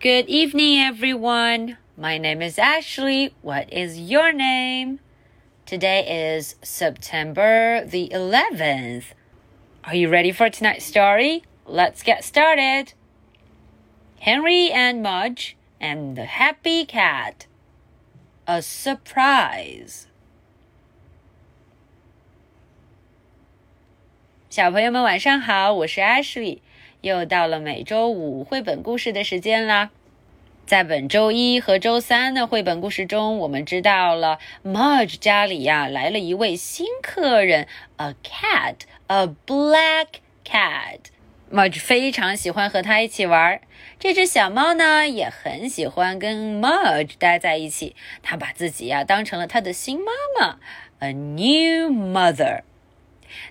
Good evening, everyone. My name is Ashley. What is your name? Today is September the 11th. Are you ready for tonight's story? Let's get started. Henry and Mudge and the Happy Cat. A surprise. 小朋友们晚上好，我是 Ashley。 又到了每周五绘本故事的时间啦！在本周一和周三的绘本故事中，我们知道了 Mudge 家里呀来了一位新客人，a cat，a black cat。Mudge 非常喜欢和他一起玩，这只小猫呢也很喜欢跟 Mudge 待在一起，它把自己呀当成了它的新妈妈，a new mother。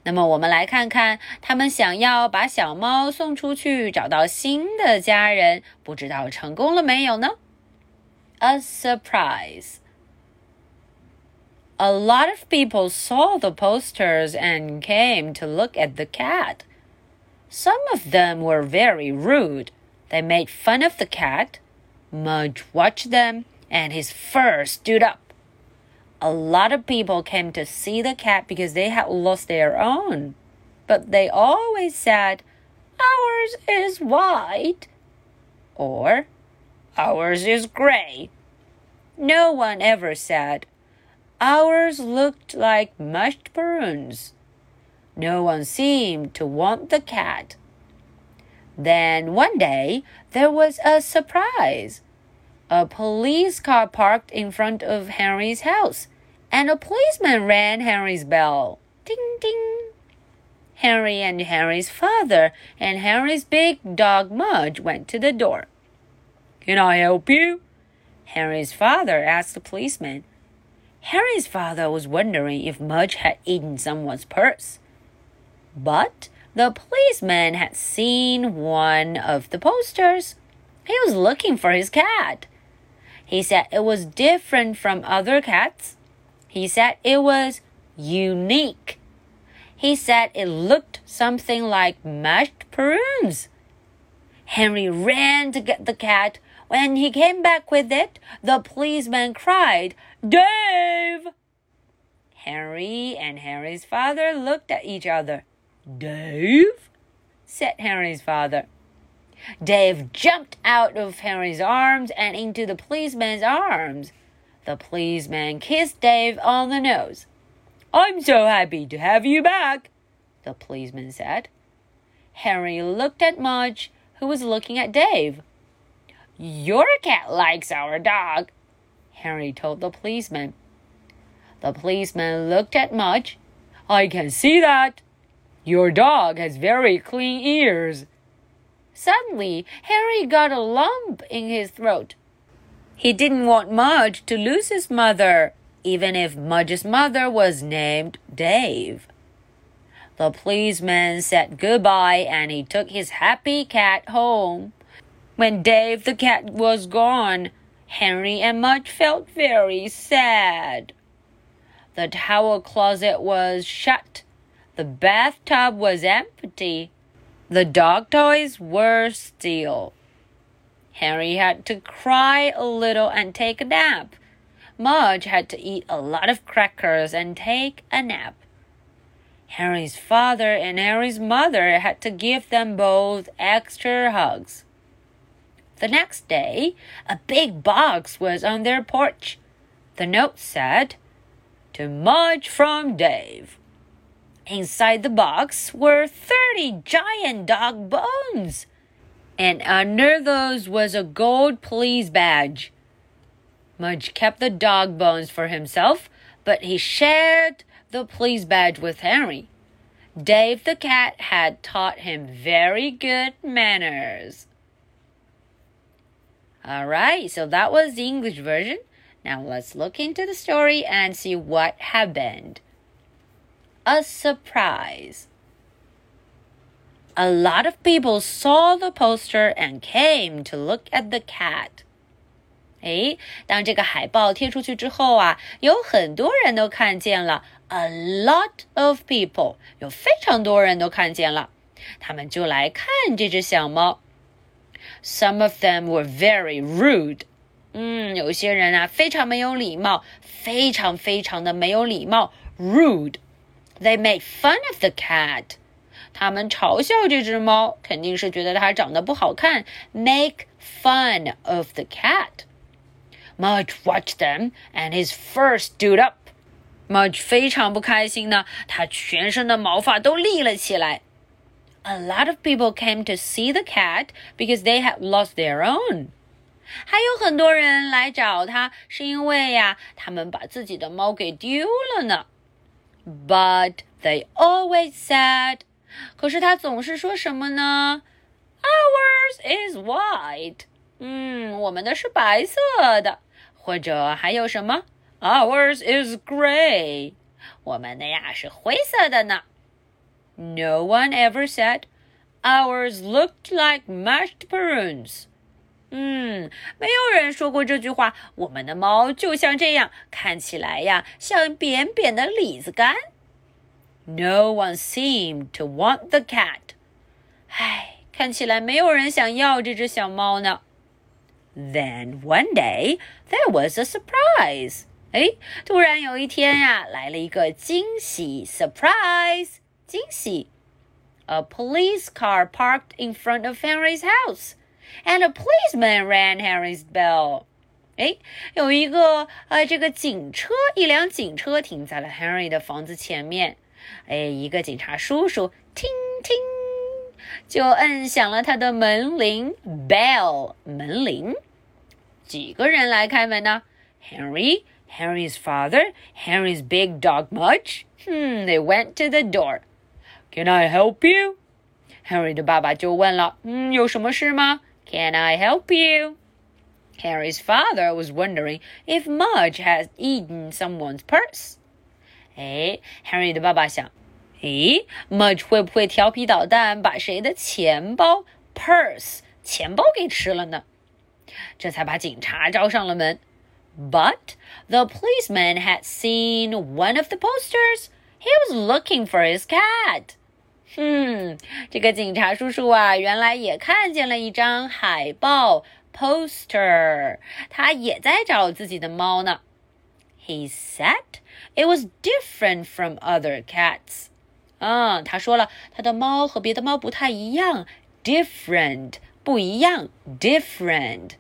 那么我们来看看，他们想要把小猫送出去，找到新的家人，不知道成功了没有呢？A surprise. A lot of people saw the posters and came to look at the cat. Some of them were very rude. They made fun of the cat. Mudge watched them, and his fur stood up a lot of people came to see the cat because they had lost their own. But they always said, Ours is white. Or, Ours is gray. No one ever said, Ours looked like mashed prunes. No one seemed to want the cat. Then one day there was a surprise. A police car parked in front of Henry's house, and a policeman rang Henry's bell. Ding ding. Henry and Henry's father and Henry's big dog Mudge went to the door. Can I help you? Henry's father asked the policeman. Henry's father was wondering if Mudge had eaten someone's purse. But the policeman had seen one of the posters. He was looking for his cat. He said it was different from other cats. He said it was unique. He said it looked something like mashed prunes. Henry ran to get the cat. When he came back with it, the policeman cried, Dave! Henry and Henry's father looked at each other. Dave? said Henry's father. Dave jumped out of Henry's arms and into the policeman's arms. The policeman kissed Dave on the nose. I'm so happy to have you back, the policeman said. Henry looked at Mudge, who was looking at Dave. Your cat likes our dog, Henry told the policeman. The policeman looked at Mudge. I can see that. Your dog has very clean ears. Suddenly, Harry got a lump in his throat. He didn't want Mudge to lose his mother, even if Mudge's mother was named Dave. The policeman said goodbye and he took his happy cat home. When Dave the cat was gone, Henry and Mudge felt very sad. The towel closet was shut. The bathtub was empty. The dog toys were still. Henry had to cry a little and take a nap. Mudge had to eat a lot of crackers and take a nap. Henry's father and Henry's mother had to give them both extra hugs. The next day, a big box was on their porch. The note said, To Mudge from Dave. Inside the box were 30 giant dog bones. And under those was a gold police badge. Mudge kept the dog bones for himself, but he shared the police badge with Henry. Dave the cat had taught him very good manners. Alright, so that was the English version. Now let's look into the story and see what happened a surprise. A lot of people saw the poster and came to look at the cat. 诶，当这个海报贴出去之后啊，有很多人都看见了。A lot of people，有非常多人都看见了，他们就来看这只小猫。 Some of them were very rude. 嗯，有些人啊，非常没有礼貌，非常非常的没有礼貌，rude。 They made fun of the cat. 他们嘲笑这只猫，肯定是觉得它长得不好看，make fun of the cat. Mudge watched them, and his fur stood up. Mudge 非常不开心呢，他全身的毛发都立了起来。A lot of people came to see the cat because they had lost their own. 还有很多人来找他，是因为呀，他们把自己的猫给丢了呢。 But they always said 可是他总是说什么呢？Ours is white。嗯，我们的是白色的，或者还有什么？Ours is gray。我们的呀是灰色的呢。No one ever said ours looked like mashed prunes。 嗯，没有人说过这句话。我们的猫就像这样，看起来呀像扁扁的李子干。No one seemed to want the cat. 唉，看起来没有人想要这只小猫呢。Then one day there was a surprise. 哎，突然有一天呀，来了一个惊喜，surprise，惊喜。A police car parked in front of Henry's house, and a policeman rang Henry's bell. 哎，有一个呃，这个警车，一辆警车停在了 Henry 的房子前面。哎，一个警察叔叔，听听，就摁响了他的门铃，bell 门铃。几个人来开门呢？Henry, Henry's father, Henry's big dog Mudge. Hmm, they went to the door. Can I help you? Henry 的爸爸就问了，嗯，有什么事吗 ？Can I help you? Henry's father was wondering if Mudge had eaten someone's purse. 哎，Henry 的爸爸想，咦，Mudge 会不会调皮捣蛋，把谁的钱包 purse 钱包给吃了呢？这才把警察招上了门。But the policeman had seen one of the posters. He was looking for his cat. 嗯，这个警察叔叔啊，原来也看见了一张海报 poster，他也在找自己的猫呢。He said it was different from other cats. 啊，他说了，他的猫和别的猫不太一样，different 不一样，different。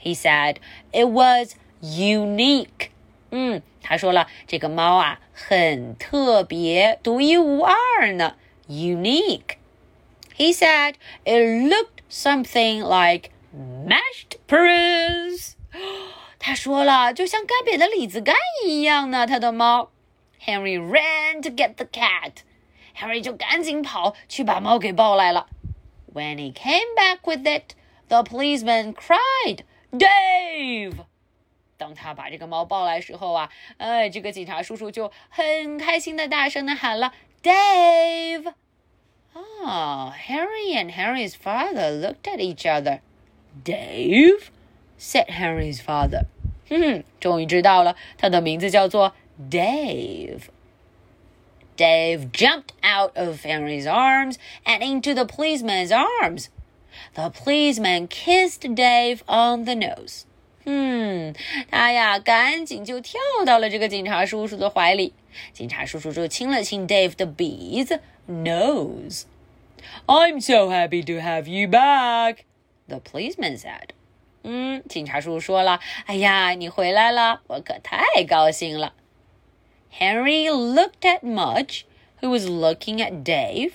He said it was unique. 嗯，他说了，这个猫啊很特别，独一无二呢 ，unique。He said it looked something like mashed prunes. 他说了，就像干瘪的李子干一样呢。他的猫，Henry ran to get the cat。Henry 就赶紧跑去把猫给抱来了。When he came back with it, the policeman cried, "Dave!" 当他把这个猫抱来时候啊，哎，这个警察叔叔就很开心的大声的喊了 ，"Dave!" Ah, Henry and Henry's father looked at each other. Dave, said Henry's father. 哼哼，终于知道了，他的名字叫做 Dave。Dave jumped out of Henry's arms and into the policeman's arms. The policeman kissed Dave on the nose. 嗯，他呀，赶紧就跳到了这个警察叔叔的怀里。警察叔叔就亲了亲 Dave 的鼻子 nose。I'm so happy to have you back, the policeman said. 嗯，警察叔叔说了：“哎呀，你回来了，我可太高兴了。” Henry looked at Mudge, who was looking at Dave.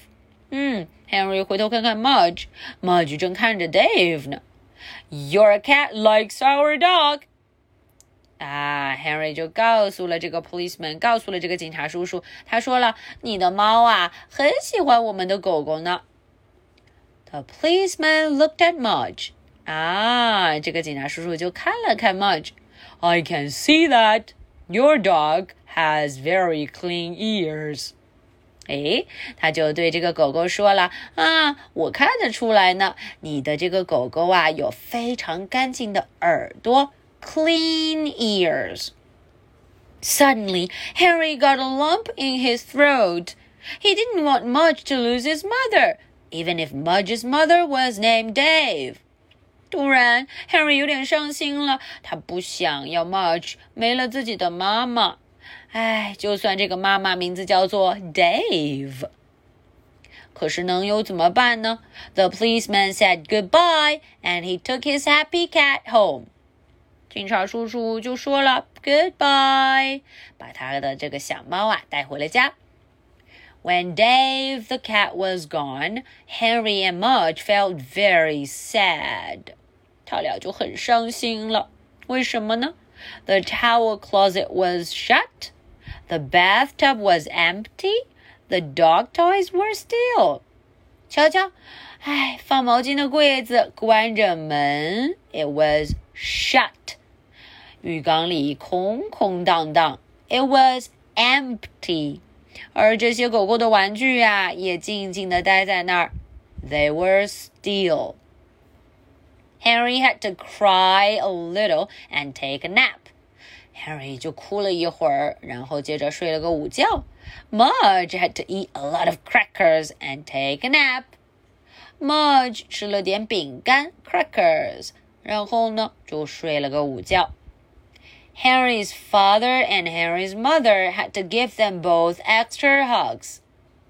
嗯，Henry 回头看看 Mudge，Mudge 正看着 Dave 呢。 Your cat likes our dog. 啊，Henry 就告诉了这个 policeman，告诉了这个警察叔叔，他说了，你的猫啊很喜欢我们的狗狗呢。The policeman looked at Mudge. 啊，这个警察叔叔就看了看 Mudge。I can see that your dog has very clean ears。 哎，他就对这个狗狗说了啊，我看得出来呢，你的这个狗狗啊有非常干净的耳朵，clean ears。Suddenly, Harry got a lump in his throat. He didn't want Mudge to lose his mother, even if Mudge's mother was named Dave. 突然，Henry 有点伤心了，他不想要 Marge 没了自己的妈妈。 哎，就算这个妈妈名字叫做 Dave，可是能有怎么办呢？The policeman said goodbye and he took his happy cat home。警察叔叔就说了 goodbye，把他的这个小猫啊带回了家。When Dave the cat was gone, Henry and Mudge felt very sad. 他俩就很伤心了。为什么呢 ？The towel closet was shut. The bathtub was empty. The dog toys were still. 瞧瞧，哎，放毛巾的柜子关着门。It was shut. 浴缸里空空荡荡。It was empty. 而这些狗狗的玩具呀，也静静地待在那儿。They were still. Henry had to cry a little and take a nap. Harry 就哭了一会儿，然后接着睡了个午觉。Mudge had to eat a lot of crackers and take a nap. Mudge 吃了点饼干 crackers，然后呢就睡了个午觉。Harry's father and Harry's mother had to give them both extra hugs.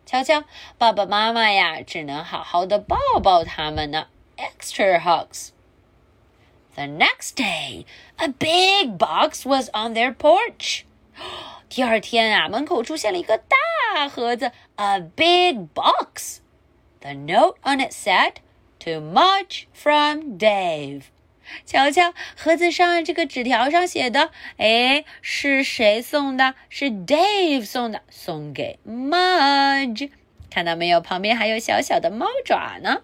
瞧瞧，爸爸妈妈呀，只能好好的抱抱他们呢。Extra hugs. The next day, a big box was on their porch. 第二天啊，门口出现了一个大盒子，a big box. The note on it said, "To Mudge from Dave." 瞧瞧，盒子上这个纸条上写的，哎，是谁送的？是 Dave 送的，送给 Mudge。看到没有？旁边还有小小的猫爪呢。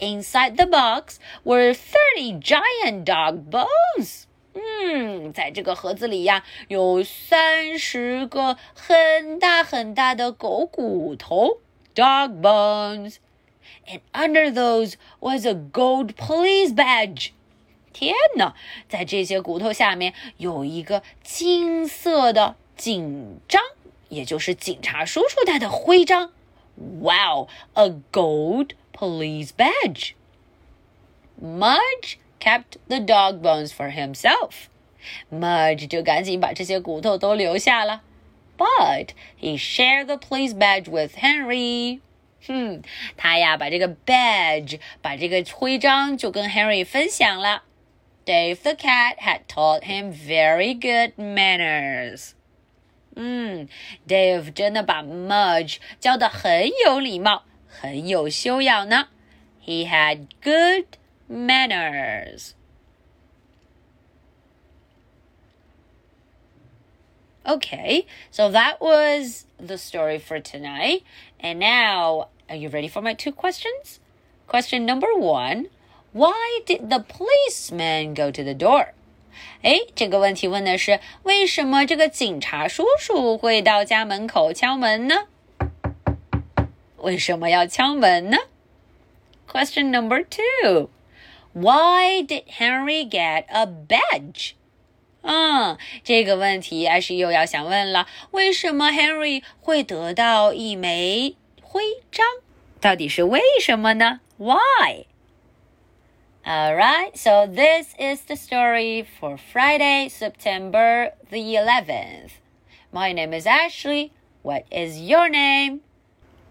Inside the box were thirty giant dog bones。嗯，在这个盒子里呀，有三十个很大很大的狗骨头 （dog bones）。And under those was a gold police badge。天哪，在这些骨头下面有一个金色的警章，也就是警察叔叔戴的徽章。Wow, a gold police badge. Mudge kept the dog bones for himself. Mudge 就赶紧把这些骨头都留下了。But he shared the police badge with Henry. 哼，他呀把这个 badge，把这个徽章就跟 Henry 分享了。Dave the cat had taught him very good manners. 嗯，Dave 真的把 Mudge 教的很有礼貌， 很有修养呢。He had good manners. Okay, so that was the story for tonight. And now, are you ready for my two questions? Question number one why did the policeman go to the door? 哎，这个问题问的是为什么这个警察叔叔会到家门口敲门呢？ 为什么要敲门呢？Question number two. Why did Henry get a badge? 嗯，这个问题艾是又要想问了，为什么 Henry 会得到一枚徽章？到底是为什么呢？Why? Alright, so this is the story for Friday, September the 11th. My name is Ashley. What is your name?